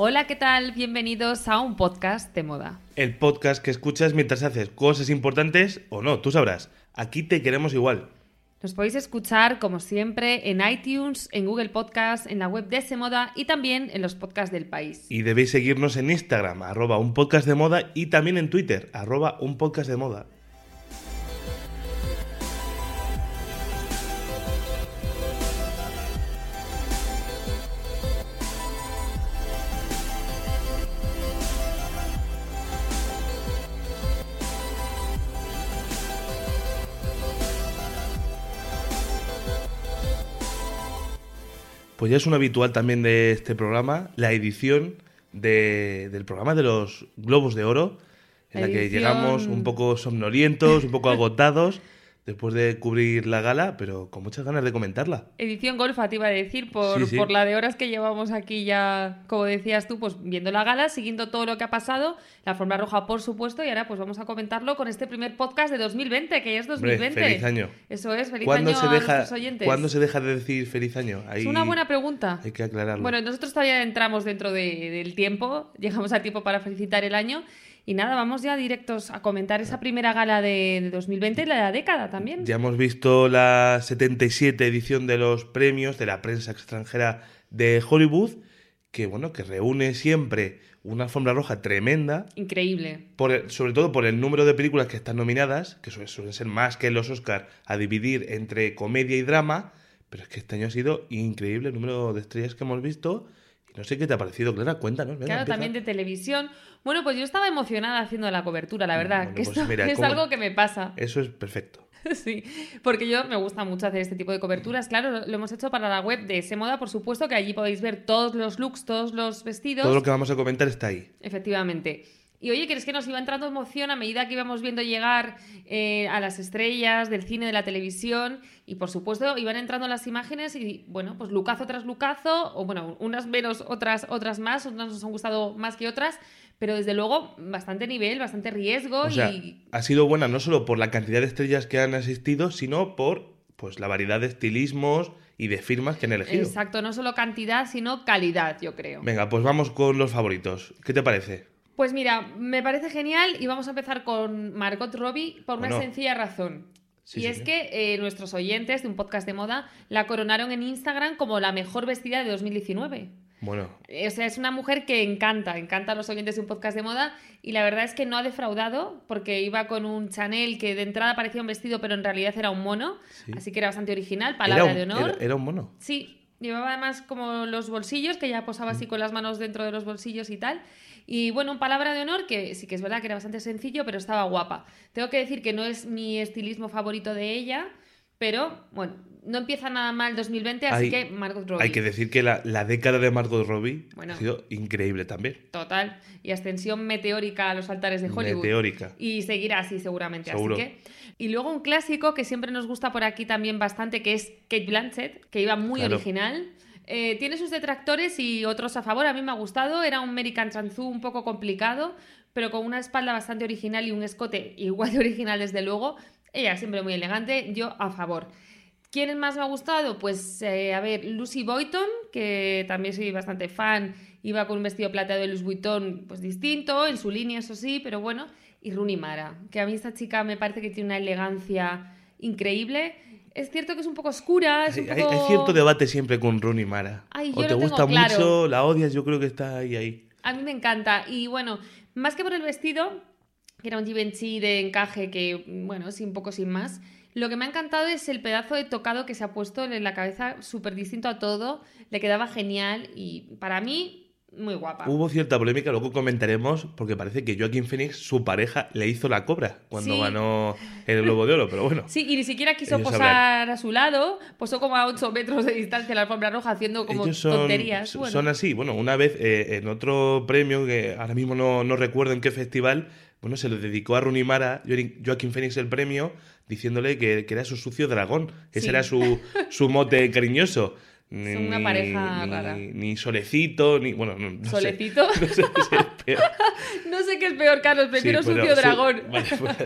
Hola, ¿qué tal? Bienvenidos a un podcast de moda. El podcast que escuchas mientras haces cosas importantes o no, tú sabrás. Aquí te queremos igual. Nos podéis escuchar, como siempre, en iTunes, en Google Podcast, en la web de Moda y también en los podcasts del país. Y debéis seguirnos en Instagram, arroba un podcast de moda, y también en Twitter, arroba un podcast de moda. Pues ya es un habitual también de este programa, la edición de- del programa de los Globos de Oro, en la que Edición- llegamos un poco somnolientos, un poco agotados, después de cubrir la gala, pero con muchas ganas de comentarla. Edición golfa, te iba a decir, por, Sí, sí. por la de horas que llevamos aquí ya, como decías tú, pues viendo la gala, siguiendo todo lo que ha pasado, la forma roja, por supuesto, y ahora pues vamos a comentarlo con este primer podcast de 2020, que ya es Hombre, 2020. feliz año. Eso es, feliz ¿Cuándo año se, a deja, nuestros oyentes. ¿Cuándo se deja de decir feliz año? Ahí Es una buena pregunta. Hay que aclararlo. Bueno, nosotros todavía entramos dentro de- del tiempo, llegamos a tiempo para felicitar el año. Y nada, vamos ya directos a comentar esa primera gala de, de 2020 y la de la década también. Ya hemos visto la 77 edición de los premios de la prensa extranjera de Hollywood, que bueno, que reúne siempre una alfombra roja tremenda, Increíble. por el- sobre todo por el número de películas que están nominadas, que suelen, suelen ser más que los Oscar a dividir entre comedia y drama, pero es que este año ha sido increíble el número de estrellas que hemos visto. No sé qué te ha parecido, Clara, cuéntanos. venga, Claro, empieza. también de televisión. Bueno, pues yo estaba emocionada haciendo la cobertura, la verdad, Bueno, que pues esto mira, es ¿cómo? algo que me pasa. Eso es perfecto. Sí, porque yo me gusta mucho hacer este tipo de coberturas. Claro, lo, lo hemos hecho para la web de Semoda, por supuesto, que allí podéis ver todos los looks, todos los vestidos. Todo lo que vamos a comentar está ahí. Efectivamente. Y oye, que es que nos iba entrando emoción a medida que íbamos viendo llegar eh, a las estrellas del cine, de la televisión, y por supuesto iban entrando las imágenes y bueno, pues lucazo tras lucazo, o bueno, unas menos, otras, otras más, unas nos han gustado más que otras, pero desde luego bastante nivel, bastante riesgo O sea, y ha sido buena no solo por la cantidad de estrellas que han asistido, sino por pues la variedad de estilismos y de firmas que han elegido. exacto, no solo cantidad, sino calidad, yo creo. Venga, pues vamos con los favoritos. ¿Qué te parece? Pues mira, me parece genial y vamos a empezar con Margot Robbie por una sencilla razón. Sí, y sí, es sí. que eh, nuestros oyentes de un podcast de moda la coronaron en Instagram como la mejor vestida de 2019. Bueno, Eh, O sea, es una mujer que encanta, encanta a los oyentes de un podcast de moda y la verdad es que no ha defraudado porque iba con un Chanel que de entrada parecía un vestido pero en realidad era un mono, Sí. así que era bastante original, palabra un, de honor. era- era un mono. Sí, llevaba además como los bolsillos, que ya posaba así con las manos dentro de los bolsillos y tal. Y bueno, en palabra de honor, que sí que es verdad que era bastante sencillo, pero estaba guapa. Tengo que decir que no es mi estilismo favorito de ella, pero bueno, no empieza nada mal 2020, así Hay- que Margot Robbie. Hay que decir que la, la década de Margot Robbie Bueno. ha sido increíble también. Total. Y ascensión meteórica a los altares de Hollywood. Meteórica. Y seguirá así seguramente. Seguro. Así que. Y luego un clásico que siempre nos gusta por aquí también bastante, que es Kate Blanchett, que iba muy Claro. original. Eh, tiene sus detractores y otros a favor. A mí me ha gustado. Era un American Chanzu un poco complicado, pero con una espalda bastante original y un escote igual de original, desde luego. Ella siempre muy elegante. Yo a favor. ¿Quién más me ha gustado? Pues, eh, a ver, Lucy Boyton, que también soy bastante fan, iba con un vestido plateado de Louis Vuitton, pues distinto, en su línea, eso sí, pero bueno. Y Rooney Mara, que a mí esta chica me parece que tiene una elegancia increíble. Es cierto que es un poco oscura, es Hay, un hay- poco... hay cierto debate siempre con Rooney Mara. Ay, o te gusta claro. mucho, la odias, yo creo que está ahí, ahí. A mí me encanta. Y bueno, más que por el vestido, que era un Givenchy de encaje que, bueno, sí, un poco sin más, lo que me ha encantado es el pedazo de tocado que se ha puesto en la cabeza, súper distinto a todo, le quedaba genial y para mí muy guapa. Hubo cierta polémica, luego comentaremos, porque parece que Joaquín Phoenix, su pareja, le hizo la cobra cuando Sí. ganó el Globo de Oro, pero bueno. Sí, y ni siquiera quiso Ellos posar a su lado, posó como a 8 metros de distancia la alfombra roja haciendo como Ellos son, tonterías. Bueno, son así. Bueno, una vez eh, en otro premio, que ahora mismo no, no recuerdo en qué festival, bueno, se le dedicó a Rooney Mara, Joaquin Phoenix el premio, diciéndole que, que era su sucio dragón. Ese Sí. era su, su mote cariñoso. Ni, Son una pareja ni- rara. Ni solecito, ni. Bueno, no, no sé. ¿Solecito? No sé si es peor. no sé qué es peor, Carlos, prefiero Sí, sucio dragón. vale, pues.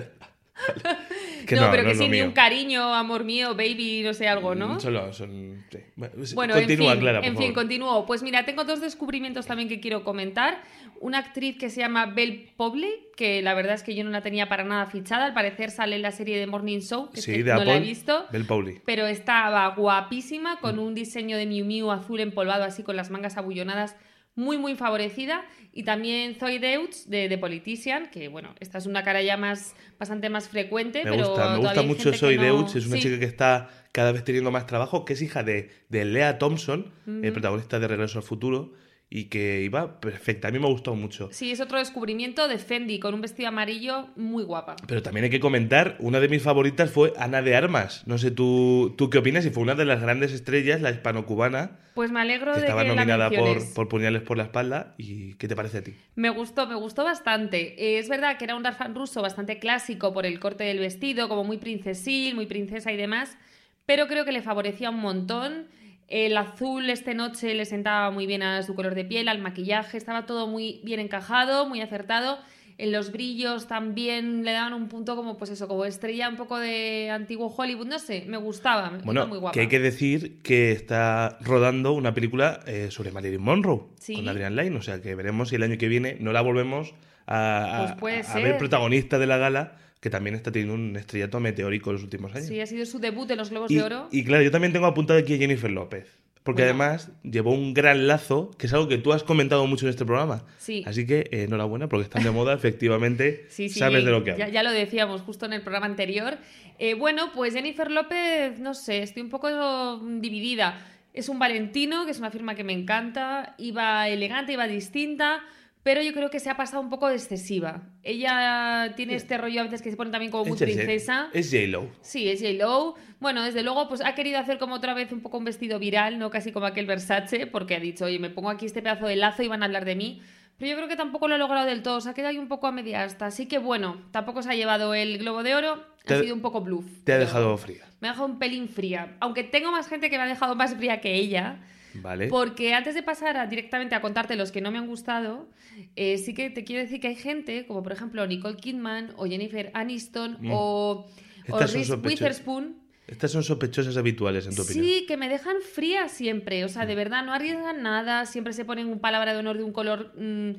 Que no, pero no que sí, ni un cariño, amor mío, baby, no sé, algo, ¿no? Solo son. sí. Bueno, continúa, en fin, Clara, por en fin, continúo. Pues mira, tengo dos descubrimientos también que quiero comentar. Una actriz que se llama Belle Povley, que la verdad es que yo no la tenía para nada fichada. Al parecer sale en la serie de Morning Show, que es Sí, que de no la he visto. Bel Pauli. Pero estaba guapísima, con Mm. un diseño de Miu Miu azul empolvado, así con las mangas abullonadas, muy, muy favorecida. Y también Zoe Deutsch, de The Politician, que bueno, esta es una cara ya más, bastante más frecuente. Me pero gusta, me gusta mucho Zoe no- Deutsch, es una Sí. chica que está cada vez teniendo más trabajo, que es hija de, de Lea Thompson, el protagonista de Regreso al Futuro, y que iba perfecta. A mí me gustado mucho. Sí, es otro descubrimiento de Fendi, con un vestido amarillo muy guapa. Pero también hay que comentar, una de mis favoritas fue Ana de Armas. No sé tú, tú qué opinas, y fue una de las grandes estrellas, la hispano-cubana, Pues me alegro que de estaba que la nominada por, por Puñales por la espalda. ¿Y qué te parece a ti? Me gustó, me gustó bastante. Eh, es verdad que era un Darfan ruso bastante clásico por el corte del vestido, como muy princesil, muy princesa y demás, pero creo que le favorecía un montón. El azul este noche le sentaba muy bien a su color de piel, al maquillaje, estaba todo muy bien encajado, muy acertado. En los brillos también le daban un punto como, pues eso, como estrella un poco de antiguo Hollywood, no sé, me gustaba, me Bueno, muy guapa. que hay que decir que está rodando una película eh, sobre Marilyn Monroe Sí. con Adrian Lyne, o sea que veremos si el año que viene no la volvemos a, a- Pues a ver protagonista de la gala, que también está teniendo un estrellato meteórico en los últimos años. Sí, ha sido su debut en los Globos y, de Oro. y claro, yo también tengo apuntado aquí a Jennifer López, porque Bueno. además llevó un gran lazo, que es algo que tú has comentado mucho en este programa. Sí. Así que eh, enhorabuena, porque están de moda, efectivamente, Sí, sí, sabes de lo que ya, hablas. ya lo decíamos justo en el programa anterior. Eh, bueno, pues Jennifer López, no sé, estoy un poco dividida. Es un Valentino, que es una firma que me encanta, iba elegante, iba distinta, pero yo creo que se ha pasado un poco de excesiva. Ella tiene este rollo a veces que se pone también como muy Es princesa. Es J-Lo. Sí, es J-Lo. Bueno, desde luego, pues ha querido hacer como otra vez un poco un vestido viral, no casi como aquel Versace, porque ha dicho, oye, me pongo aquí este pedazo de lazo y van a hablar de mí. Pero yo creo que tampoco lo ha logrado del todo, se ha quedado ahí un poco a media asta. Así que bueno, tampoco se ha llevado el Globo de Oro, Te ha sido un poco bluff. Te ha dejado fría. Me ha dejado un pelín fría. Aunque tengo más gente que me ha dejado más fría que ella. Vale. Porque antes de pasar a- directamente a contarte los que no me han gustado, eh, sí que te quiero decir que hay gente, como por ejemplo Nicole Kidman o Jennifer Aniston Mm. o, o Reese. Witherspoon, Estas son sospechosas habituales, en tu opinión. sí, que me dejan fría siempre. O sea, de verdad, no arriesgan nada, siempre se ponen un palabra de honor de un color mm,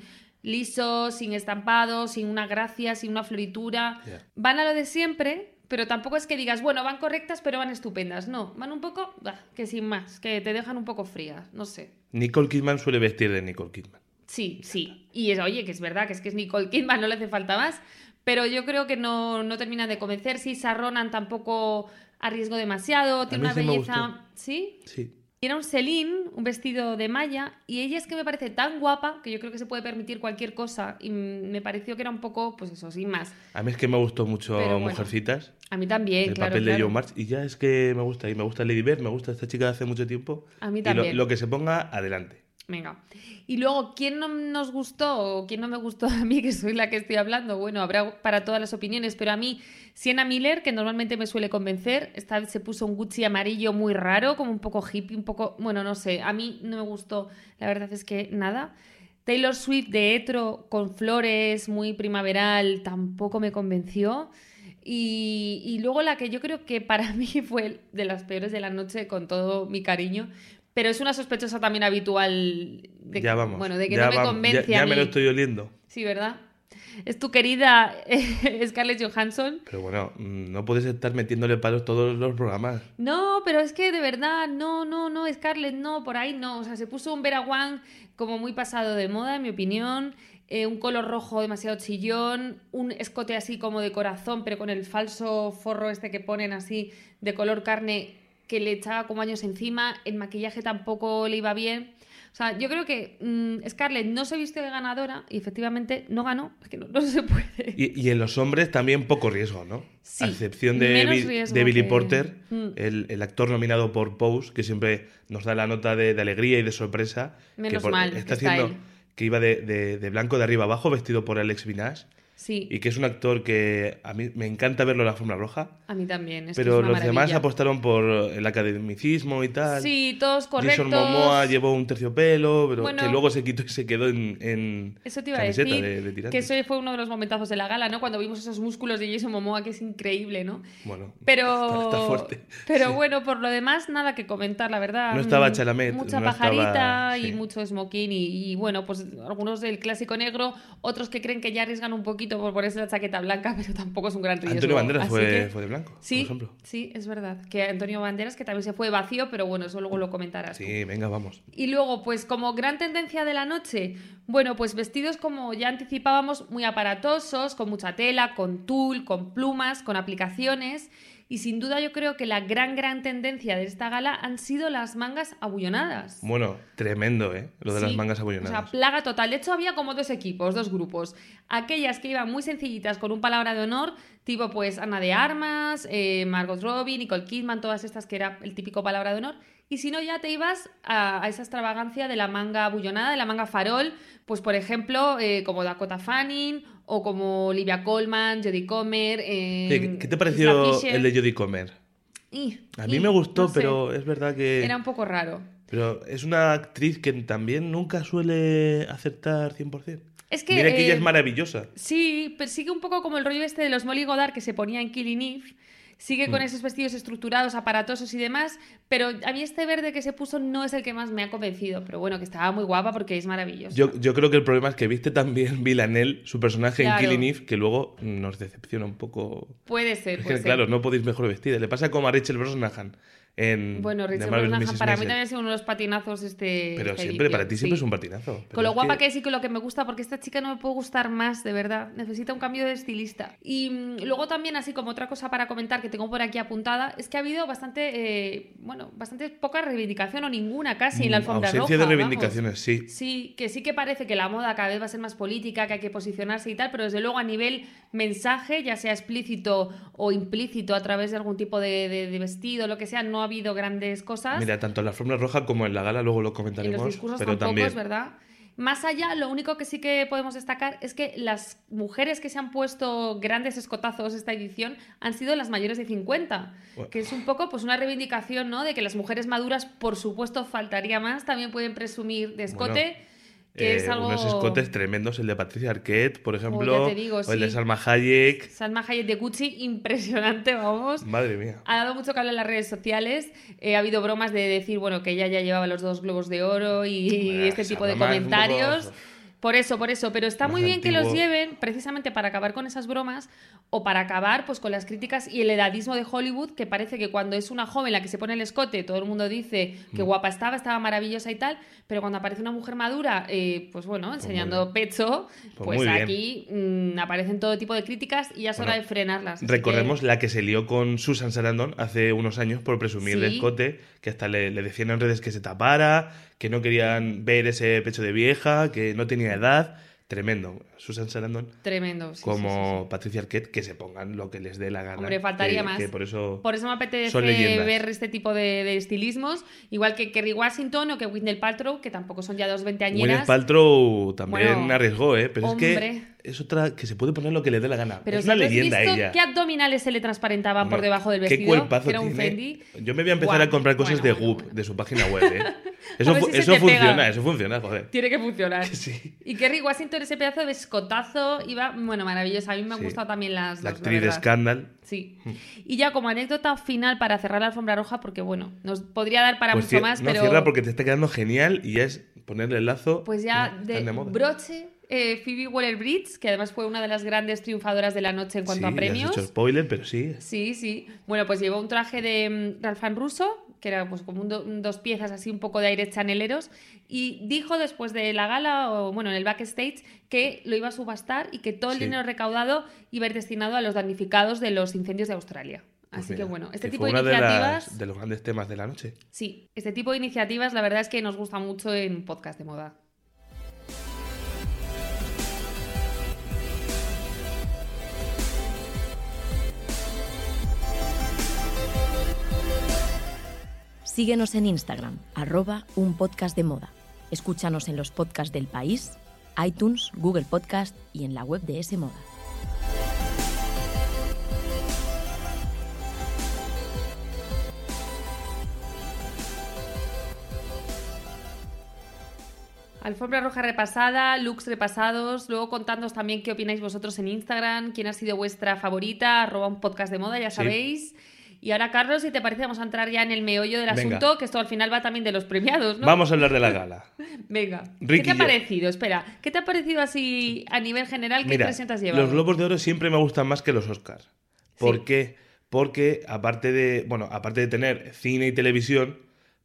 liso, sin estampado, sin una gracia, sin una floritura. Van a lo de siempre, pero tampoco es que digas, bueno, van correctas, pero van estupendas. No, van un poco, bah, que sin más, que te dejan un poco frías, no sé. Nicole Kidman suele vestir de Nicole Kidman. Sí, sí. Y es, oye, que es verdad, que es que es Nicole Kidman, no le hace falta más. Pero yo creo que no, no termina de convencer. Sí, Sarronan tampoco arriesgó demasiado, tiene una sí belleza. ¿Sí? Sí. Y Era un Celine, un vestido de malla, y ella es que me parece tan guapa que yo creo que se puede permitir cualquier cosa. Y me pareció que era un poco, pues eso, sin más. A mí es que me gustó mucho Pero bueno, Mujercitas. A mí también, el claro. papel de. Joe March. Y ya es que me gusta. Y me gusta Lady Bird, me gusta esta chica de hace mucho tiempo. A mí Y lo- también. lo, que se ponga, adelante. Venga. Y luego, ¿quién no nos gustó o quién no me gustó a mí, que soy la que estoy hablando? Bueno, habrá para todas las opiniones, pero a mí, Sienna Miller, que normalmente me suele convencer, esta vez se puso un Gucci amarillo muy raro, como un poco hippie, un poco, bueno, no sé, a mí no me gustó, la verdad es que nada. Taylor Swift de Etro con flores, muy primaveral, tampoco me convenció. Y, y luego la que yo creo que para mí fue de las peores de la noche, con todo mi cariño, pero es una sospechosa también habitual de, ya vamos. bueno, de que ya no me vamos. convence Ya, a ya mí. me lo estoy oliendo. Sí, ¿verdad? Es tu querida eh, Scarlett Johansson. Pero bueno, mm, no puedes estar metiéndole palos todos los programas. No, pero es que de verdad, no, no, no, Scarlett, no, por ahí no. O sea, se puso un Vera Wang como muy pasado de moda, en mi opinión. Eh, un color rojo demasiado chillón, un escote así como de corazón, pero con el falso forro este que ponen así de color carne que le echaba como años encima. El maquillaje tampoco le iba bien. O sea, yo creo que mm, Scarlett no se vistió de ganadora y efectivamente no ganó, es que no, no se puede. Y, y en los hombres también poco riesgo, ¿no? Sí, a excepción de, riesgo de Billy que- Porter, Mm. el, el actor nominado por Pose, que siempre nos da la nota de, de alegría y de sorpresa. Menos que por- mal que está está haciendo él. que iba de, de- de blanco de arriba abajo, vestido por Alex Vinage, Sí, y que es un actor que a mí me encanta verlo en la forma roja. a mí también. es que Pero es una los demás apostaron por el academicismo y tal. Sí, todos correctos. Jason Momoa llevó un terciopelo, pero Bueno. que luego se quitó y se quedó en, en Eso te iba a decir, de, de que ese fue uno de los momentazos de la gala, ¿no? Cuando vimos esos músculos de Jason Momoa, que es increíble, ¿no? Bueno, Pero, está, está fuerte. pero Sí. bueno, por lo demás, nada que comentar, la verdad. No estaba Mm, Chalamet, Mucha no pajarita estaba- y mucho smoking y, y, bueno, pues algunos del clásico negro, otros que creen que ya arriesgan un poquito por ponerse la chaqueta blanca, pero tampoco es un gran riesgo. Antonio Banderas fue, que- fue de blanco, Sí, por ejemplo. sí, es verdad. Que Antonio Banderas, que también se fue vacío, pero bueno, eso luego lo comentarás. tú. Sí, venga, vamos. Y luego, pues como gran tendencia de la noche, bueno, pues vestidos como ya anticipábamos, muy aparatosos, con mucha tela, con tul, con plumas, con aplicaciones. Y sin duda yo creo que la gran, gran tendencia de esta gala han sido las mangas abullonadas. Bueno, tremendo, ¿eh? Lo de las mangas O abullonadas. sea, plaga total. De hecho, había como dos equipos, dos grupos. Aquellas que iban muy sencillitas con un palabra de honor, tipo pues Ana de Armas, eh, Margot Robbie, Nicole Kidman, todas estas que era el típico palabra de honor. Y si no, ya te ibas a, a esa extravagancia de la manga abullonada, de la manga farol, pues por ejemplo, eh, como Dakota Fanning o como Olivia Colman, Jodie Comer. eh, ¿Qué, te pareció el de Jodie Comer? Y- A mí y, me gustó, no sé, pero es verdad que... Era un poco raro. Pero es una actriz que también nunca suele acertar 100%. Es que, Mira que ella eh, es maravillosa. Sí, pero sigue un poco como el rollo este de los Molly Goddard que se ponía en Killing Eve. Sigue Mm. con esos vestidos estructurados, aparatosos y demás, pero a mí este verde que se puso no es el que más me ha convencido, pero bueno, que estaba muy guapa porque es maravilloso. Yo, yo creo que el problema es que viste también Villanelle, su personaje Claro. en Killing Eve, que luego nos decepciona un poco. Puede ser, Es que, puede ser. claro, no podéis mejor vestir. Le pasa como a Rachel Brosnahan en Bueno, Marvelous Brosnahan para mí también ha sido uno de los patinazos este Pero siempre, para ti siempre sí. es un patinazo. Pero Con lo guapa que... es y con lo que me gusta, porque esta chica no me puede gustar más, de verdad. Necesita un cambio de estilista. Y mm, luego también, así como otra cosa para comentar que tengo por aquí apuntada, es que ha habido bastante, eh, bueno, bastante poca reivindicación o ninguna casi en la Mm, alfombra Ausencia roja. de vamos. reivindicaciones, sí. Sí, que sí que parece que la moda cada vez va a ser más política, que hay que posicionarse y tal, pero desde luego a nivel mensaje, ya sea explícito o implícito a través de algún tipo de, de- de vestido, lo que sea, no ha habido grandes cosas. Mira, tanto en la alfombra roja como en la gala, luego lo En comentaremos. los discursos pero tampoco, también. es verdad. Más allá, lo único que sí que podemos destacar es que las mujeres que se han puesto grandes escotazos esta edición han sido las mayores de 50, Bueno. que es un poco pues una reivindicación, ¿no? De que las mujeres maduras, por supuesto, faltaría más, también pueden presumir de escote, Bueno, que Eh, es algo... Unos escotes tremendos, el de Patricia Arquette, por ejemplo, digo, o el de. Salma Hayek. Salma Hayek de Gucci, impresionante, vamos. Madre mía. Ha dado mucho que hablar en las redes sociales. Eh, ha habido bromas de decir, bueno, que ella ya llevaba los dos globos de oro y este tipo de comentarios. Por eso, por eso. Pero está muy bien que los lleven precisamente para acabar con esas bromas o para acabar pues con las críticas y el edadismo de Hollywood, que parece que cuando es una joven la que se pone el escote, todo el mundo dice que Mm. guapa estaba, estaba maravillosa y tal, pero cuando aparece una mujer madura, eh, pues bueno, enseñando muy pecho, Pues pues, aquí mm, aparecen todo tipo de críticas y ya es hora de frenarlas. Recordemos que- la que se lió con Susan Sarandon hace unos años por presumir de Sí. escote, que hasta le, le decían en redes que se tapara, que no querían ver ese pecho de vieja, que no tenía edad. Tremendo. Susan Sarandon Tremendo. sí, como sí, sí. Patricia Arquette, que se pongan lo que les dé la gana. Hombre, faltaría que- más. que por eso... Por eso me apetece ver este tipo de, de estilismos, igual que Kerry Washington o que Whitney Paltrow, que tampoco son ya dos veinteañeras. Paltrow también Bueno, arriesgó, ¿eh? Pero es hombre. que es otra que se puede poner lo que le dé la gana. Pero es una ¿tú has leyenda visto ella. ¿Qué abdominales se le transparentaban por debajo del ¿Qué vestido? cuerpazo que era un tiene? Fendi. Yo me voy a empezar Guau, a comprar cosas bueno, de Goop, de su página web, ¿eh? Eso, si eso te pega. funciona, eso funciona, joder. Tiene que funcionar. Sí. Y Kerry Washington, ese pedazo de escotazo, iba, bueno, maravilloso. A mí me han Sí. gustado también las La dos, actriz de. Scandal. Sí. Y ya como anécdota final para cerrar la alfombra roja, porque bueno, nos podría dar para Pues mucho más, no, pero. cierra porque te está quedando genial y es ponerle el lazo. Pues ya de, broche, eh, Phoebe Waller-Bridge, que además fue una de las grandes triunfadoras de la noche en cuanto Sí, a premios. has hecho spoiler, pero sí. Sí, sí. Bueno, pues llevó un traje de mm, Ralph Russo, que era pues como un do- un dos piezas así un poco de aires chaneleros, y dijo después de la gala, o bueno, en el backstage, que lo iba a subastar y que todo el Sí. dinero recaudado iba a ir destinado a los damnificados de los incendios de Australia. Pues Así que bueno, este que tipo de las- iniciativas... de los grandes temas de la noche. Sí, este tipo de iniciativas la verdad es que nos gusta mucho en podcast de moda. Síguenos en Instagram, arroba un podcast de moda. Escúchanos en los podcasts del país, iTunes, Google Podcast y en la web de S Moda. Alfombra roja repasada, looks repasados, luego contándonos también qué opináis vosotros en Instagram, quién ha sido vuestra favorita, arroba un podcast de moda, ya Sí. Y ahora, Carlos, si te parece, vamos a entrar ya en el meollo del Venga. asunto, que esto al final va también de los premiados, ¿no? Vamos a hablar de la gala. Venga. Ricky ¿Qué te ha parecido? Espera, ¿qué te ha parecido así a nivel general? ¿Qué Mira, impresión te has llevado? los Globos de Oro siempre me gustan más que los Oscars. ¿Por Sí. qué? Porque aparte de, bueno, aparte de tener cine y televisión,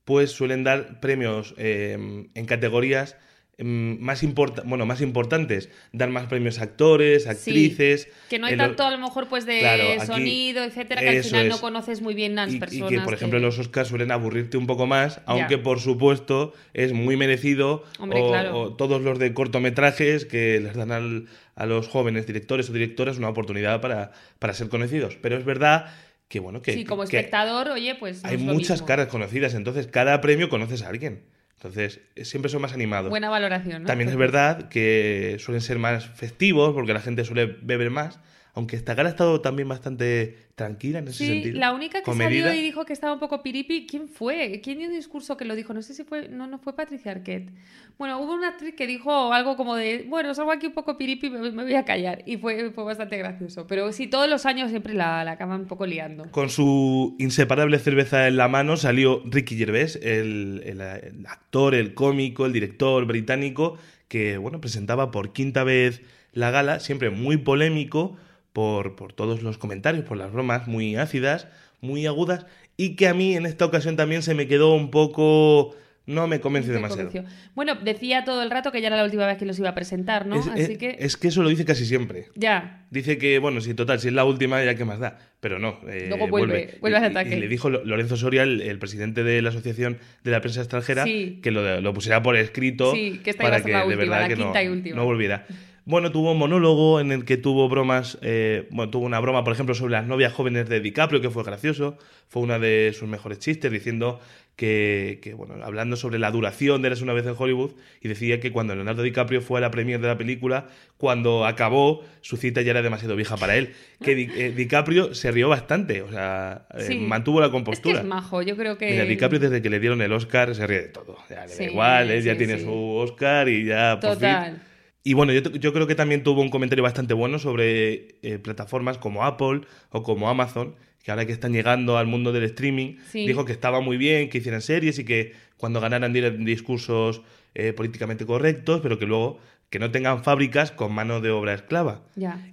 pues suelen dar premios eh, en categorías más, importa- bueno, más importantes. Dar más premios a actores, actrices. Que no hay tanto a lo mejor pues de Claro, aquí- sonido, etcétera, que al final no es. conoces muy bien las y, y personas. que, por ejemplo, que- los Oscars suelen aburrirte un poco más, aunque por supuesto es muy merecido. Hombre, o, claro. o todos los de cortometrajes que les dan al- a los jóvenes directores o directoras una oportunidad para, para ser conocidos. Pero es verdad que, bueno, que, sí, como que espectador, oye, pues. no hay es muchas mismo. caras conocidas, entonces cada premio conoces a alguien. Entonces, eh, siempre son más animados. Buena valoración, ¿no? También es verdad que suelen ser más festivos porque la gente suele beber más, aunque esta gala ha estado también bastante tranquila en ese Sí, sentido. la única que comedida. salió y dijo que estaba un poco piripi, ¿quién fue? ¿Quién dio un discurso que lo dijo? No sé si fue, no, no fue Patricia Arquette. Bueno, hubo una actriz que dijo algo como de, bueno, salgo aquí un poco piripi, me, me voy a callar. Y fue, fue bastante gracioso. Pero sí, todos los años siempre la, la acaban un poco liando. Con su inseparable cerveza en la mano salió Ricky Gervais, el, el- el actor, el cómico, el director británico, que bueno, presentaba por quinta vez la gala, siempre muy polémico por, por todos los comentarios, por las bromas muy ácidas, muy agudas, y que a mí en esta ocasión también se me quedó un poco... No me convence Te demasiado. convenció. Bueno, decía todo el rato que ya era la última vez que los iba a presentar, ¿no? Es, Así es- que es que eso lo dice casi siempre. ya. Dice que, bueno, si total, si es la última, ya qué más da. Pero no. eh, Luego vuelve, vuelve al Y- y- ataque. Y, le dijo Lo- Lorenzo Soria, el, el presidente de la Asociación de la Prensa Extranjera, Sí. que lo, lo pusiera por escrito Sí, que esta para que la de última, verdad la que no, y última. no volviera. Bueno, tuvo un monólogo en el que tuvo bromas, eh, bueno, tuvo una broma, por ejemplo, sobre las novias jóvenes de DiCaprio, que fue gracioso, fue una de sus mejores chistes, diciendo que, que, bueno, hablando sobre la duración de Eres una vez en Hollywood, y decía que cuando Leonardo DiCaprio fue a la premier de la película, cuando acabó, su cita ya era demasiado vieja para él. Que Di- eh, DiCaprio se rió bastante, o sea, eh, Sí. mantuvo la Es que compostura. es majo, yo creo que. Mira, DiCaprio desde que le dieron el Oscar se ríe de todo. Ya le Sí, da igual, él ya sí, tiene sí. su Oscar y ya por fin Total. Y bueno, yo, yo creo que también tuvo un comentario bastante bueno sobre eh, plataformas como Apple o como Amazon, que ahora que están llegando al mundo del streaming, Sí. dijo que estaba muy bien que hicieran series y que cuando ganaran dieran discursos eh, políticamente correctos, pero que luego que no tengan fábricas con mano de obra esclava.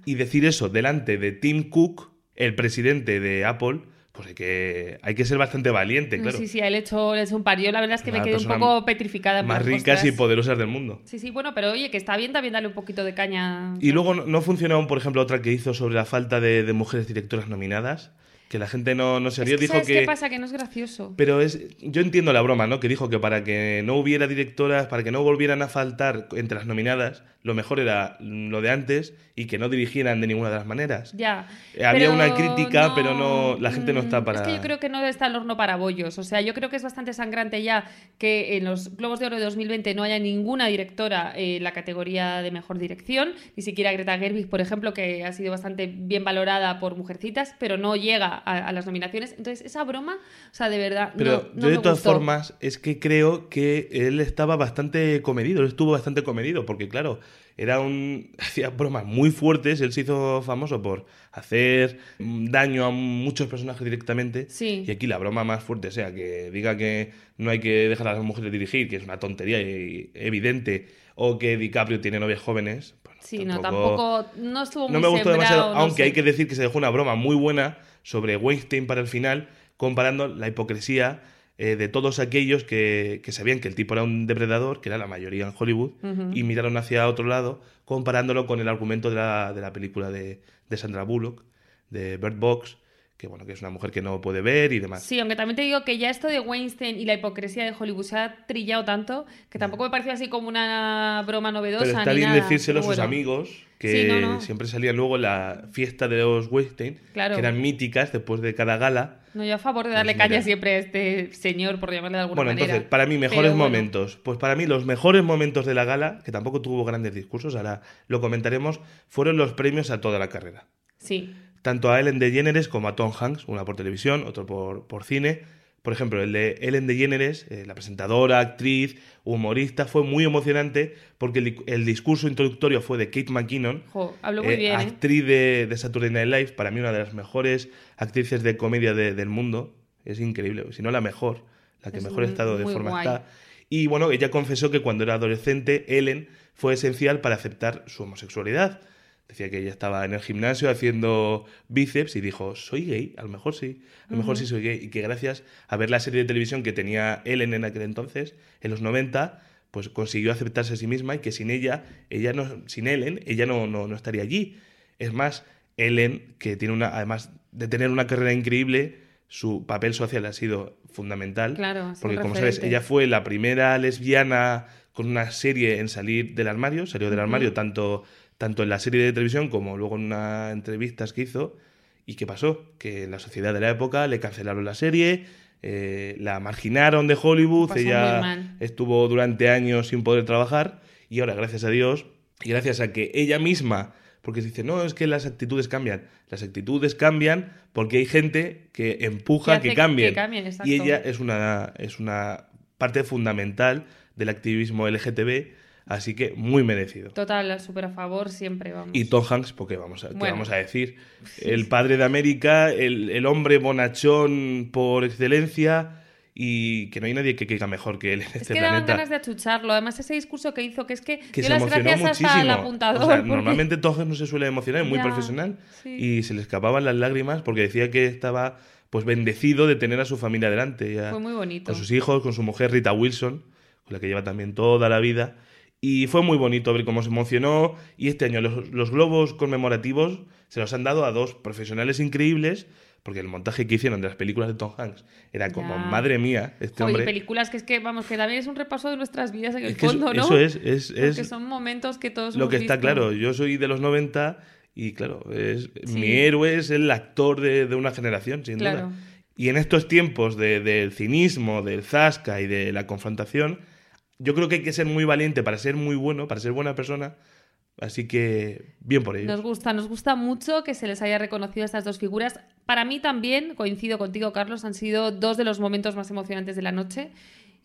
Y decir eso delante de Tim Cook, el presidente de Apple, pues hay que, hay que ser bastante valiente, claro. Sí, sí, a él he hecho, le hecho un par. Yo la verdad es que Una me quedé un poco petrificada. Más ricas y poderosas del mundo. Sí, sí, bueno, pero oye, que está bien también darle un poquito de caña. Y luego no, funcionó, por ejemplo, otra que hizo sobre la falta de, de mujeres directoras nominadas, que la gente no, no se Es rió, que, dijo ¿sabes que... qué pasa? Que no es gracioso. Pero es, yo entiendo la broma, ¿no? Que dijo que para que no hubiera directoras, para que no volvieran a faltar entre las nominadas, lo mejor era lo de antes y que no dirigieran de ninguna de las maneras. Ya. Eh, había una crítica, pero no- la gente no mm, está para- Es que yo creo que no está el horno para bollos. O sea, yo creo que es bastante sangrante ya que en los Globos de Oro de 2020 no haya ninguna directora en la categoría de mejor dirección, ni siquiera Greta Gerwig, por ejemplo, que ha sido bastante bien valorada por Mujercitas, pero no llega a, a las nominaciones. Entonces, esa broma, o sea, de verdad, Pero no, no yo de me todas gustó. formas es que creo que él estaba bastante comedido, él estuvo bastante comedido, porque claro, era un hacía bromas muy fuertes, él se hizo famoso por hacer daño a muchos personajes directamente. Sí. Y aquí la broma más fuerte sea que diga que no hay que dejar a las mujeres dirigir, que es una tontería y- evidente, o que DiCaprio tiene novias jóvenes. pues Sí, no, tampoco, no estuvo muy no me gustó sembrado, demasiado, no aunque sé. hay que decir que se dejó una broma muy buena sobre Weinstein para el final, comparando la hipocresía eh, de todos aquellos que, que sabían que el tipo era un depredador, que era la mayoría en Hollywood, y miraron hacia otro lado, comparándolo con el argumento de la, de la película de, de Sandra Bullock, de Bird Box, que bueno, que es una mujer que no puede ver y demás. Sí, aunque también te digo que ya esto de Weinstein y la hipocresía de Hollywood se ha trillado tanto que tampoco me pareció así como una broma novedosa. Pero está ni bien nada. decírselo a sus Bueno, amigos, que Sí, no, no. siempre salían luego la fiesta de los Weinstein, Claro. que eran míticas después de cada gala. No, yo a favor de darle Pues mira. caña siempre a este señor, por llamarle de alguna Bueno, manera. entonces, para mí, mejores bueno, momentos. Pues para mí, los mejores momentos de la gala, que tampoco tuvo grandes discursos, ahora lo comentaremos, fueron los premios a toda la carrera. Sí. Tanto a Ellen DeGeneres como a Tom Hanks, una por televisión, otro por, por cine. Por ejemplo, el de Ellen DeGeneres, eh, la presentadora, actriz, humorista, fue muy emocionante porque el, el discurso introductorio fue de Kate McKinnon, Jo, habló muy eh, bien. ¿eh? actriz de, de Saturday Night Live, para mí una de las mejores actrices de comedia de- del mundo. Es increíble, si no la mejor, la que Es mejor muy- estado de forma guay. está. Y bueno, ella confesó que cuando era adolescente, Ellen fue esencial para aceptar su homosexualidad. Decía que ella estaba en el gimnasio haciendo bíceps y dijo, soy gay, a lo mejor sí, a lo mejor sí soy gay. Y que gracias a ver la serie de televisión que tenía Ellen en aquel entonces, en los 90, pues consiguió aceptarse a sí misma y que sin ella, ella no, sin Ellen, ella no, no, no estaría allí. Es más, Ellen, que tiene una, además de tener una carrera increíble, su papel social ha sido fundamental. Claro, porque como sabes, ella fue la primera lesbiana con una serie en salir del armario, salió del armario tanto, tanto en la serie de televisión como luego en unas entrevistas que hizo. ¿Y qué pasó? Que la sociedad de la época le cancelaron la serie, eh, la marginaron de Hollywood, Pasó ella estuvo durante años sin poder trabajar y ahora, gracias a Dios, y gracias a que ella misma, porque se dice, no, es que las actitudes cambian. Las actitudes cambian porque hay gente que empuja Que que que cambien. cambien, exacto. y ella es una, es una parte fundamental del activismo LGTB, así que muy merecido. Total, súper a favor siempre, vamos. Y Tom Hanks, porque vamos a, ¿qué Bueno. vamos a decir? El padre de América, el, el hombre bonachón por excelencia y que no hay nadie que caiga mejor que él en Es este que daban planeta. ganas de achucharlo. Además, ese discurso que hizo, que es que, que dio se las gracias muchísimo. hasta al apuntador. O sea, porque- normalmente Tom Hanks no se suele emocionar, es muy Ya, profesional sí. y se le escapaban las lágrimas porque decía que estaba pues bendecido de tener a su familia delante. ya- Fue muy bonito. con sus hijos, con su mujer Rita Wilson, con la que lleva también toda la vida. Y fue muy bonito ver cómo se emocionó. Y este año los, los globos conmemorativos se los han dado a dos profesionales increíbles, porque el montaje que hicieron de las películas de Tom Hanks era como, Ya. madre mía, este Jo, y hombre. películas que es que, vamos, que también es un repaso de nuestras vidas en el Es eso- fondo, ¿no? eso es, es, Porque es son momentos que todos lo hemos que está visto. claro. Yo soy de los 90 y claro, es, Sí. mi héroe es el actor de, de una generación, sin Claro. duda. Y en estos tiempos de- del cinismo, del zasca y de la confrontación, yo creo que hay que ser muy valiente para ser muy bueno, para ser buena persona. Así que, bien por ellos. Nos gusta, nos gusta mucho que se les haya reconocido a estas dos figuras. Para mí también, coincido contigo, Carlos, han sido dos de los momentos más emocionantes de la noche.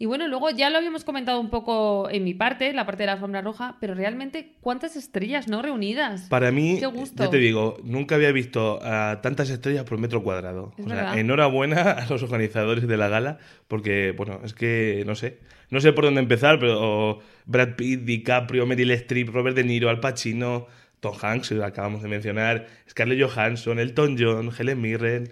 Y bueno, luego ya lo habíamos comentado un poco en mi parte, la parte de la alfombra roja, pero realmente, ¿cuántas estrellas no reunidas? Para mí, Qué gusto. ya te digo, nunca había visto a tantas estrellas por metro cuadrado. Es o sea, enhorabuena a los organizadores de la gala, porque, bueno, es que no sé. No sé por dónde empezar, pero Brad Pitt, DiCaprio, Meryl Streep, Robert De Niro, Al Pacino, Tom Hanks, acabamos de mencionar, Scarlett Johansson, Elton John, Helen Mirren.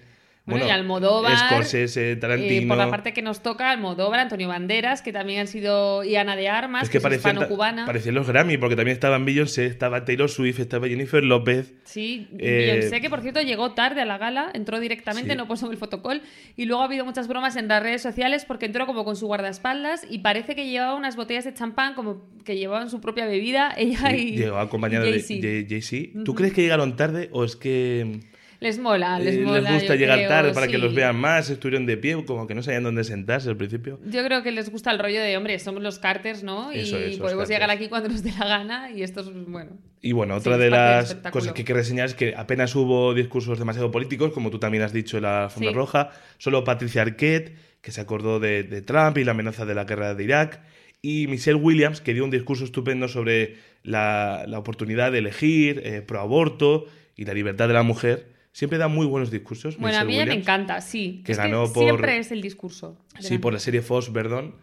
Bueno, y Almodóvar, Scorsese, Tarantino. Eh, por la parte que nos toca, Almodóvar, Antonio Banderas, que también han sido, y Ana de Armas, es que, que es parecían, hispano-cubana. parecían los Grammy, porque también estaban Beyoncé, estaba Taylor Swift, estaba Jennifer López. Sí, Eh, Beyoncé, que por cierto llegó tarde a la gala, entró directamente, Sí. no puso el fotocall. Y luego ha habido muchas bromas en las redes sociales porque entró como con su guardaespaldas y parece que llevaba unas botellas de champán, como que llevaban su propia bebida, ella y. Llegó acompañado y de Jay-Z. de Jay-Z. ¿Tú crees que llegaron tarde o es que Les mola, les eh, mola. gusta yo llegar creo, tarde para que los vean más? Estuvieron de pie, como que no sabían dónde sentarse al principio. Yo creo que les gusta el rollo de, hombre, somos los Carters, ¿no? Y Eso podemos llegar aquí cuando nos dé la gana y esto es, bueno. Y bueno, otra de las cosas que hay que reseñar es que apenas hubo discursos demasiado políticos, como tú también has dicho en la Sí. roja. Solo Patricia Arquette, que se acordó de, de Trump y la amenaza de la guerra de Irak. Y Michelle Williams, que dio un discurso estupendo sobre la, la oportunidad de elegir, eh, pro aborto y la libertad de la mujer. Siempre da muy buenos discursos. Bueno, a Michelle mí ella me Williams. encanta, sí. que Es ganó por- Siempre es el discurso. Sí, la- por la serie Fox, perdón.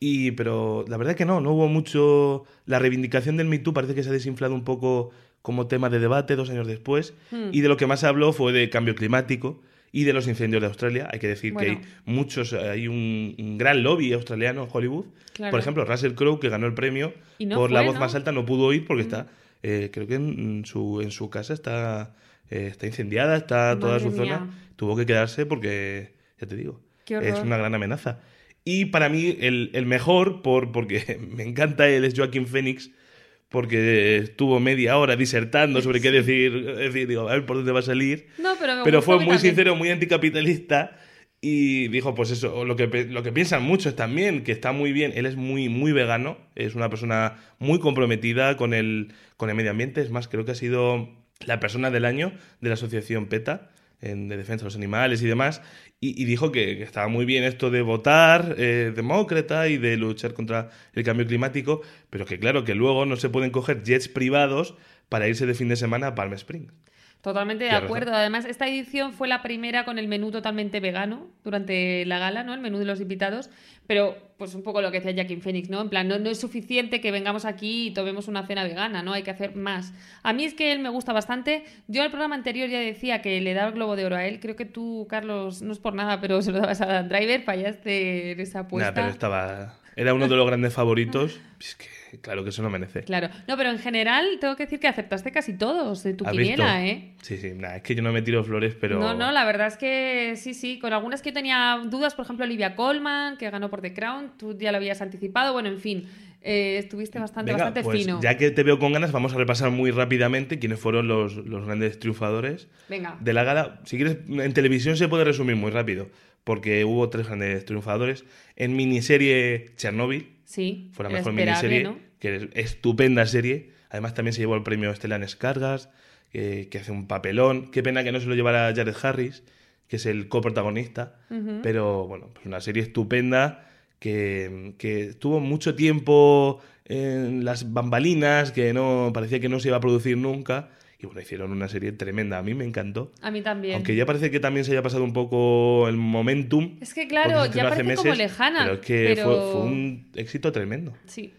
Y, pero la verdad que no, no hubo mucho. La reivindicación del Me Too parece que se ha desinflado un poco como tema de debate dos años después. Hmm. Y de lo que más se habló fue de cambio climático y de los incendios de Australia. Hay que decir que Bueno. hay muchos, hay un, un gran lobby australiano en Hollywood. Claro. Por ejemplo, Russell Crowe, que ganó el premio no por la fue, voz ¿no? más alta, no pudo ir porque está. eh, creo que en su, en su casa está eh, está incendiada, está toda Madre su mía. zona. Tuvo que quedarse porque, ya te digo, es una gran amenaza. Y para mí, el, el mejor, por, porque me encanta él, es Joaquín Phoenix, porque estuvo media hora disertando sobre qué decir, decir, digo, a ver por dónde va a salir. No, pero Pero fue muy sincero, muy anticapitalista y dijo, pues eso, lo que, lo que piensan muchos también, que está muy bien, él es muy, muy vegano, es una persona muy comprometida con el, con el medio ambiente, es más, creo que ha sido la persona del año de la asociación PETA, en, de defensa de los animales y demás, y, dijo que, que estaba muy bien esto de votar eh, demócrata y de luchar contra el cambio climático, pero que claro, que luego no se pueden coger jets privados para irse de fin de semana a Palm Springs. Totalmente de acuerdo. Además, esta edición fue la primera con el menú totalmente vegano durante la gala, ¿no? El menú de los invitados. Pero, pues un poco lo que decía Jackie Phoenix, ¿no? En plan, no, no es suficiente que vengamos aquí y tomemos una cena vegana, ¿no? Hay que hacer más. A mí es que él me gusta bastante. Yo en el programa anterior ya decía que le daba el globo de oro a él. Creo que tú, Carlos, no es por nada, pero se lo dabas a Dan Driver, fallaste en esa apuesta. Nah, pero estaba. Era uno de los grandes favoritos. Es que, claro que eso no merece. Claro. No, pero en general tengo que decir que acertaste casi todos de tu ¿Has quiniela, visto? ¿eh? Sí, sí, nah, es que yo no me tiro flores, pero. No, no, la verdad es que sí, sí. Con algunas que yo tenía dudas, por ejemplo, Olivia Colman, que ganó por The Crown, tú ya lo habías anticipado. Bueno, en fin, eh, estuviste bastante, Venga, bastante pues fino. ya que te veo con ganas, vamos a repasar muy rápidamente quiénes fueron los, los grandes triunfadores Venga. de la gala. Si quieres, en televisión se puede resumir muy rápido, porque hubo tres grandes triunfadores. En miniserie Chernobyl, Sí, fue la mejor miniserie, ¿no? que es estupenda serie. Además, también se llevó el premio Stellan Skarsgård, que, que hace un papelón. Qué pena que no se lo llevara Jared Harris, que es el coprotagonista. Ujú. Pero bueno, pues una serie estupenda que, que tuvo mucho tiempo en las bambalinas, que no parecía que no se iba a producir nunca. Y bueno, hicieron una serie tremenda. A mí me encantó. A mí también. Aunque ya parece que también se haya pasado un poco el momentum. Es que claro, ya parece como lejana. Pero es que pero- fue, fue un éxito tremendo. Sí.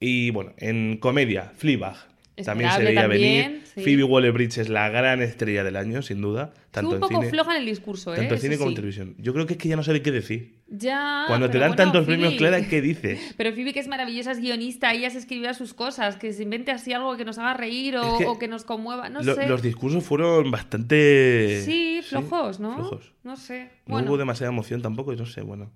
Y bueno, en comedia, Fleabag. También se veía también, venir. sí. Phoebe Waller-Bridge es la gran estrella del año, sin duda. Tanto Estuvo un en poco cine, floja en el discurso, ¿eh? tanto en Eso cine como en televisión. Yo creo que es que ya no sabe qué decir. Ya. Cuando te dan bueno, tantos premios, Clara, ¿qué dices? Pero Phoebe, que es maravillosa, es guionista, ella se escribirá sus cosas, que se invente así algo que nos haga reír o Es que o que nos conmueva, no Lo- sé. Los discursos fueron bastante... Sí, flojos, ¿no? flojos. No sé. No bueno, hubo demasiada emoción tampoco, y no sé, bueno.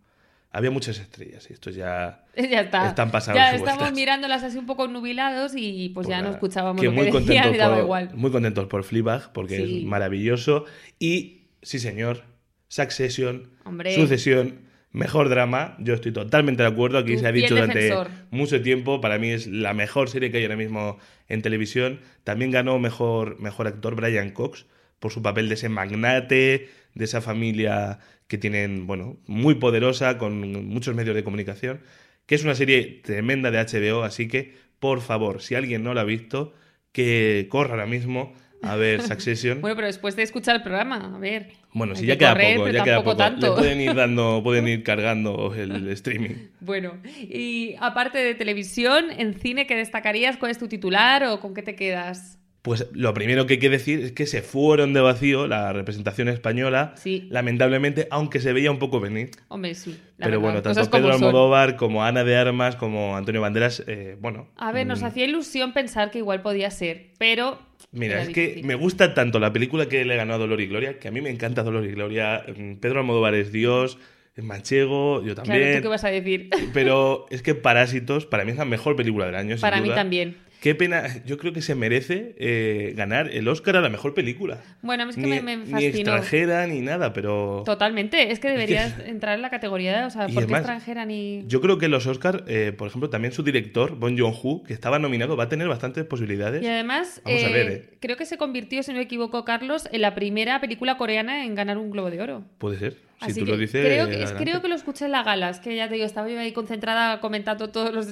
Había muchas estrellas y esto ya... ya está. están pasados Ya estamos vueltas. mirándolas así un poco nubilados y pues, ya nada, no escuchábamos que lo muy que decían contentos y daba por- igual. Muy contentos por Fleabag, porque Sí. es maravilloso. Y, sí señor, Succession, Hombre. Sucesión, mejor drama. Yo estoy totalmente de acuerdo. Aquí se ha dicho durante defensor. mucho tiempo. Para mí es la mejor serie que hay ahora mismo en televisión. También ganó mejor, mejor actor Brian Cox por su papel de ese magnate, de esa familia que tienen, bueno, muy poderosa, con muchos medios de comunicación, que es una serie tremenda de HBO, así que, por favor, si alguien no la ha visto, que corra ahora mismo a ver Succession. Bueno, pero después de escuchar el programa, a ver. Bueno, si ya queda correr, poco, ya queda poco. tanto. Le pueden ir dando, pueden ir cargando el streaming. Bueno, y aparte de televisión, en cine, ¿qué destacarías? ¿Cuál es tu titular o con qué te quedas? Pues lo primero que hay que decir es que se fueron de vacío la representación española, Sí. lamentablemente, aunque se veía un poco venir. Hombre, sí. Pero verdad, bueno, tanto Pedro son. Almodóvar como Ana de Armas, como Antonio Banderas, eh, bueno. A ver, nos mm, hacía ilusión pensar que igual podía ser, pero. Mira, es que me gusta tanto la película que le ganó a Dolor y Gloria, que a mí me encanta Dolor y Gloria. Mm, Pedro Almodóvar es Dios, es manchego, yo Claro, también. ¿tú qué vas a decir? Pero es que Parásitos, para mí es la mejor película del año. sin Para mí duda. también. Qué pena, yo creo que se merece eh, ganar el Oscar a la mejor película. Bueno, es que ni, me, me ni fascinó. extranjera ni nada, pero Totalmente, es que deberías entrar en la categoría, o sea, ¿por qué extranjera ni...? yo creo que los Oscar, eh, por ejemplo, también su director, Bon Joon-ho, que estaba nominado, va a tener bastantes posibilidades. Y además, Vamos a eh, ver, eh. creo que se convirtió, si no me equivoco, Carlos, en la primera película coreana en ganar un Globo de Oro. Puede ser, si tú que lo dices. creo, que, es- adelante. creo que lo escuché en la gala, es que ya te digo, estaba yo ahí concentrada comentando todos los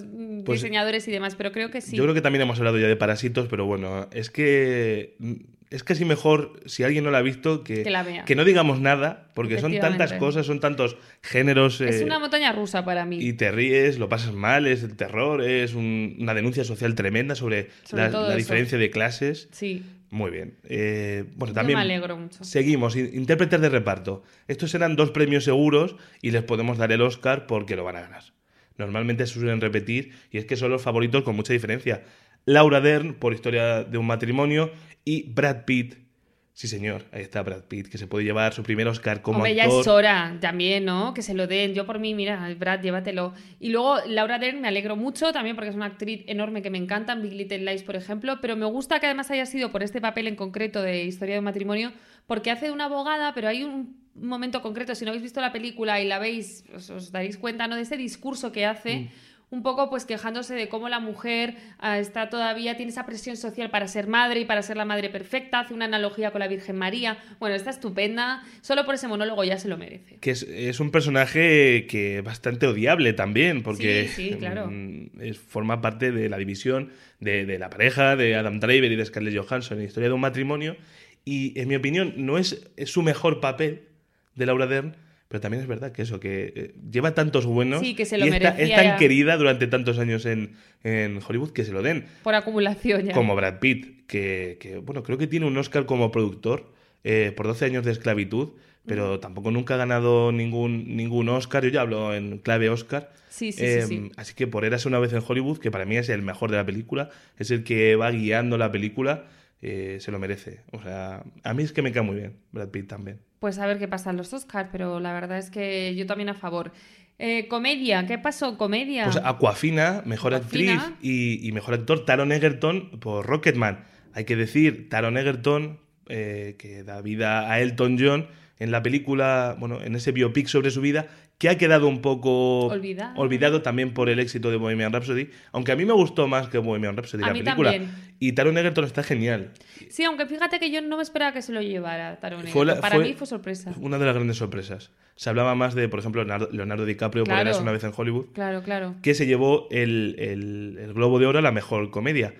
Pues, diseñadores y demás, pero creo que sí. Yo creo que también hemos hablado ya de Parásitos, pero bueno, es que es casi mejor, si alguien no la ha visto, que, Que la vea. que no digamos nada, porque son tantas cosas, son tantos géneros. Es eh, una montaña rusa para mí. y te ríes, lo pasas mal, es el terror, es un- una denuncia social tremenda sobre, Sobre la, la diferencia de clases. Sí, Muy bien. Eh, bueno, yo también me alegro mucho. seguimos. in- Intérpretes de reparto. Estos serán dos premios seguros y les podemos dar el Oscar porque lo van a ganar. Normalmente se suelen repetir y es que son los favoritos con mucha diferencia. Laura Dern por Historia de un matrimonio y Brad Pitt Sí, señor, ahí está Brad Pitt, que se puede llevar su primer Oscar como Hombre, ya actor. es hora también, ¿no? Que se lo den. Yo por mí, mira, Brad, llévatelo. Y luego Laura Dern me alegro mucho también porque es una actriz enorme que me encanta, en Big Little Lies, por ejemplo, pero me gusta que además haya sido por este papel en concreto de historia de un matrimonio, porque hace de una abogada, pero hay un momento concreto, si no habéis visto la película y la veis, os, os daréis cuenta, ¿no? De ese discurso que hace. Mm. Un poco pues quejándose de cómo la mujer ah, está todavía, tiene esa presión social para ser madre y para ser la madre perfecta, hace una analogía con la Virgen María. Bueno, está estupenda, solo por ese monólogo ya se lo merece. Que es, es un personaje que bastante odiable también, porque Sí, sí, claro. mm, es- forma parte de la división de, de la pareja de Adam Driver y de Scarlett Johansson en Historia de un matrimonio. Y en mi opinión, no es, es su mejor papel de Laura Dern, pero también es verdad que eso, que eh, lleva tantos buenos Sí, que se lo y está- es tan ya. querida durante tantos años en, en Hollywood que se lo den. Por acumulación ya. Como Brad Pitt, que, que, bueno, creo que tiene un Oscar como productor eh, por 12 años de esclavitud, pero tampoco nunca ha ganado ningún, ningún Oscar. Yo ya hablo en clave Oscar. Sí, sí, Eh, sí, sí. Así que por Érase una vez en Hollywood, que para mí es el mejor de la película, es el que va guiando la película, eh, se lo merece. O sea, a mí es que me cae muy bien Brad Pitt también. Pues a ver qué pasa en los Oscars, pero la verdad es que yo también a favor. Eh, comedia, ¿qué pasó? Comedia. Pues Aquafina, mejor Aquafina. actriz y, y mejor actor, Taron Egerton por Rocketman. Hay que decir, Taron Egerton, eh, que da vida a Elton John en la película, bueno, en ese biopic sobre su vida, que ha quedado un poco Olvidado. olvidado también por el éxito de Bohemian Rhapsody, aunque a mí me gustó más que Bohemian Rhapsody A la mí película. también. Y Taron Egerton está genial. Sí, aunque fíjate que yo no me esperaba que se lo llevara Taron la- Egerton. Para fue mí fue sorpresa. Una de las grandes sorpresas. Se hablaba más de, por ejemplo, Leonardo, Leonardo DiCaprio por. Eras una vez en Hollywood. Claro, claro. que se llevó el, el- el Globo de Oro a la mejor comedia.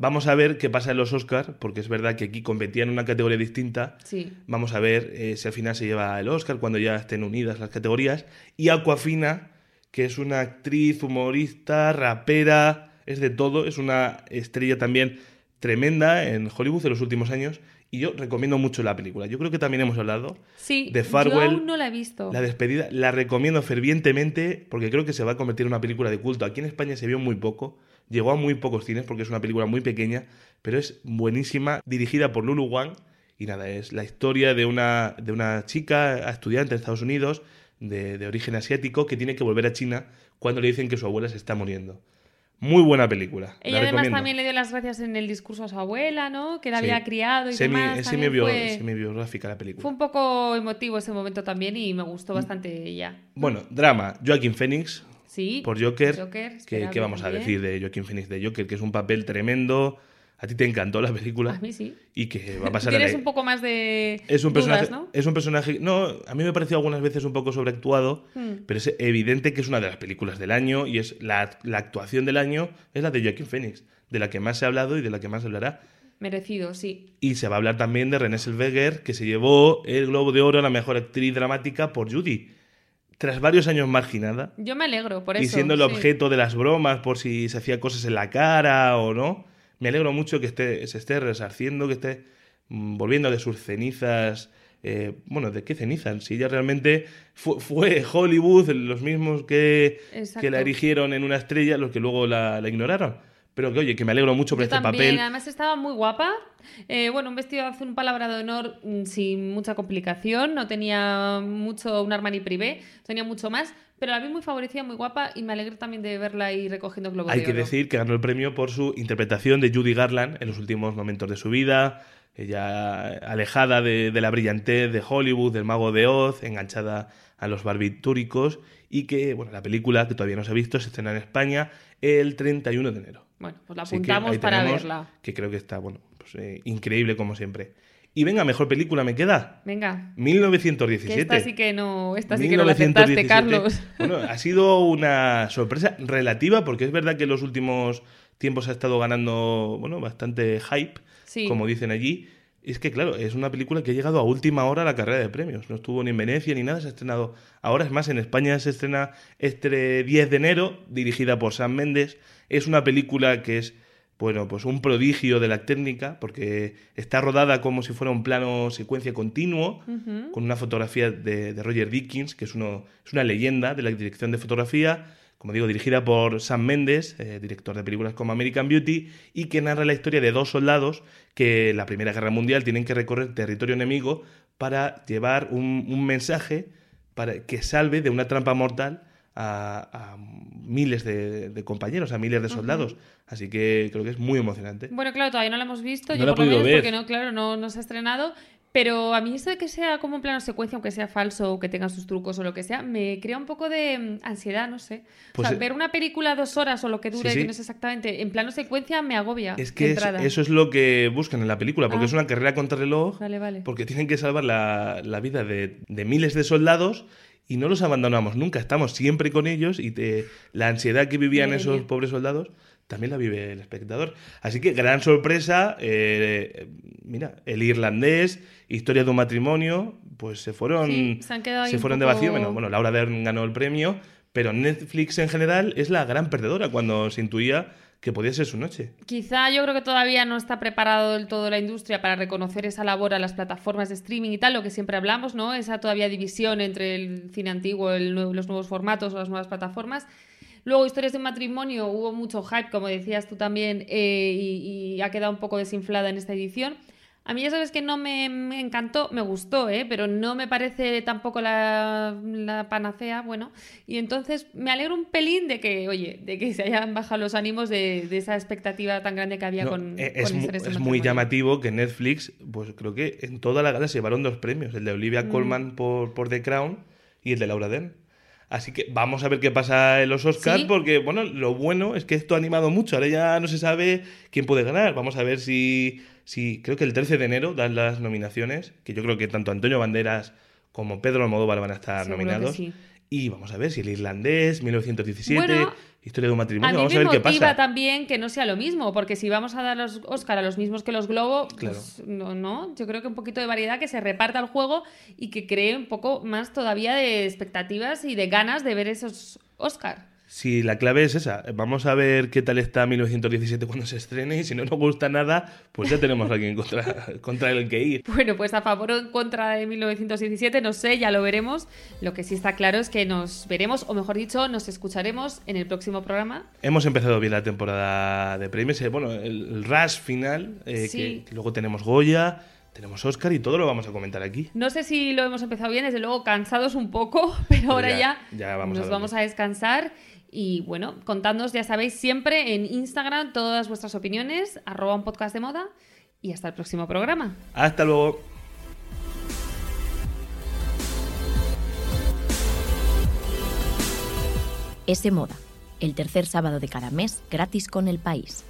Vamos a ver qué pasa en los Oscars, porque es verdad que aquí competía en una categoría distinta. Sí. Vamos a ver eh, si al final se lleva el Oscar cuando ya estén unidas las categorías. Y Aquafina, que es una actriz, humorista, rapera, es de todo, es una estrella también tremenda en Hollywood en los últimos años. Y yo recomiendo mucho la película. Yo creo que también hemos hablado Sí, de yo Farwell, aún no la he visto. la despedida la recomiendo fervientemente porque creo que se va a convertir en una película de culto. Aquí en España se vio muy poco, llegó a muy pocos cines porque es una película muy pequeña, pero es buenísima, dirigida por Lulu Wang. Y nada, es la historia de una, de una chica estudiante de Estados Unidos de, de origen asiático que tiene que volver a China cuando le dicen que su abuela se está muriendo. Muy buena película. Ella la además recomiendo. también le dio las gracias en el discurso a su abuela, ¿no? Que la Sí. había criado y Semi- demás. es semibiográfica la película. fue un poco emotivo ese momento también y me Mm. gustó bastante ella. Bueno, drama. Joaquin Phoenix, Sí. por Joker. Joker, ¿Qué, vamos a decir de Joaquin Phoenix de Joker? Que es un papel tremendo. A ti te encantó la película. A mí sí. Y que va a pasar a Tienes la- un poco más de es un personaje, ¿no? es un personaje, no, a mí me pareció algunas veces un poco sobreactuado, Hmm. pero es evidente que es una de las películas del año y es la, la actuación del año es la de Joaquin Phoenix, de la que más se ha hablado y de la que más se hablará. Merecido, sí. Y se va a hablar también de Renée Zellweger, que se llevó el Globo de Oro a la mejor actriz dramática por Judy. Tras varios años marginada, Yo me alegro por eso. y siendo el sí. objeto de las bromas por si se hacía cosas en la cara o no. Me alegro mucho que esté, se esté resarciendo, que esté mm, volviendo de sus cenizas. eh, bueno, ¿de qué cenizas? Si ella realmente fu- fue, Hollywood, los mismos que, que la erigieron en una estrella, los que luego la, la ignoraron. Pero que, oye, que me alegro mucho por Yo este también, papel. además estaba muy guapa. Eh, bueno, un vestido azul, un palabra de honor mm, sin mucha complicación. No tenía mucho un Armani privé, tenía mucho más. Pero la vi muy favorecida, muy guapa y me alegro también de verla ahí recogiendo globos Hay de que oro. decir que ganó el premio por su interpretación de Judy Garland en los últimos momentos de su vida. Ella alejada de, de la brillantez de Hollywood, del mago de Oz, enganchada a los barbitúricos. Y que, bueno, la película, que todavía no se ha visto, se estrena en España el 31 de enero. Bueno, pues la apuntamos para verla. Que creo que está, bueno, pues, eh, increíble como siempre. Y venga, mejor película me queda. Venga. 1917. Que esta sí que no, esta sí que no la aceptaste, 1917. Carlos. Bueno, ha sido una sorpresa relativa porque es verdad que en los últimos tiempos ha estado ganando, bueno, bastante hype, Sí. como dicen allí. Es que, claro, es una película que ha llegado a última hora a la carrera de premios. No estuvo ni en Venecia ni nada, se ha estrenado ahora. Es más, en España se estrena este 10 de enero, dirigida por Sam Mendes. Es una película que es, bueno, pues un prodigio de la técnica, porque está rodada como si fuera un plano secuencia continuo, con una fotografía de, de Roger Dickens, que es, uno, es una leyenda de la dirección de fotografía, como digo, dirigida por Sam Mendes, eh, director de películas como American Beauty, y que narra la historia de dos soldados que en la Primera Guerra Mundial tienen que recorrer territorio enemigo para llevar un, mensaje para que salve de una trampa mortal a, miles de, compañeros, a miles de soldados. Así que creo que es muy emocionante. Bueno, claro, todavía no lo hemos visto. yo por lo menos porque no, claro, no, no se ha estrenado. Pero a mí eso de que sea como un plano secuencia, aunque sea falso o que tenga sus trucos o lo que sea, me crea un poco de mm, ansiedad, no sé. o pues sea, ver una película dos horas o lo que dure, que no sé exactamente, en plano secuencia me agobia. Es que eso es lo que buscan en la película, porque ah. es una carrera contra reloj. Vale, vale. Porque tienen que salvar la, la vida de, de miles de soldados y no los abandonamos nunca, estamos siempre con ellos y te, la ansiedad que vivían esos pobres soldados también la vive el espectador. Así que gran sorpresa, eh, mira, el irlandés, historia de un matrimonio, pues se fueron, se, fueron de vacío. Bueno, bueno, Laura Dern ganó el premio, pero Netflix en general es la gran perdedora cuando se intuía que podía ser su noche. Quizá yo creo que todavía no está preparado del todo la industria para reconocer esa labor a las plataformas de streaming y tal, lo que siempre hablamos, ¿no? Esa todavía división entre el cine antiguo, los nuevos formatos o las nuevas plataformas. Luego, historias de matrimonio, hubo mucho hype, como decías tú también, eh, y, ha quedado un poco desinflada en esta edición. A mí ya sabes que no me, encantó, me gustó, ¿eh? pero no me parece tampoco la, panacea, bueno. Y entonces me alegro un pelín de que, oye, de que se hayan bajado los ánimos de, esa expectativa tan grande que había con, eh, es, es muy llamativo que Netflix, pues creo que en toda la gala se llevaron dos premios, el de Olivia mm. Colman por, por The Crown y el de Laura Dern. Así que vamos a ver qué pasa en los Oscars, porque bueno, lo bueno es que esto ha animado mucho. Ahora ya no se sabe quién puede ganar. Vamos a ver si, si creo que el 13 de enero dan las nominaciones, que yo creo que tanto Antonio Banderas como Pedro Almodóvar van a estar nominados. Y vamos a ver si el irlandés, 1917, historia de un matrimonio, vamos a ver qué pasa. también que no sea lo mismo, porque si vamos a dar los Oscar a los mismos que los Globo, pues no, no, yo creo que un poquito de variedad, que se reparta el juego y que cree un poco más todavía de expectativas y de ganas de ver esos Oscar. Si la clave es esa, vamos a ver qué tal está 1917 cuando se estrene y si no nos gusta nada, pues ya tenemos a alguien contra, contra el que ir. Bueno, pues a favor o en contra de 1917, no sé, ya lo veremos. Lo que sí está claro es que nos veremos, o mejor dicho, nos escucharemos en el próximo programa. Hemos empezado bien la temporada de premios, eh, bueno, el, rush final, eh, que, luego tenemos Goya. Tenemos Oscar y todo lo vamos a comentar aquí. No sé si lo hemos empezado bien, desde luego cansados un poco, pero ahora ya, nos vamos a descansar y bueno, contadnos, ya sabéis, siempre en Instagram todas vuestras opiniones, arroba un podcast de moda y hasta el próximo programa. Hasta luego. Ese Moda, el tercer sábado de cada mes gratis con el país.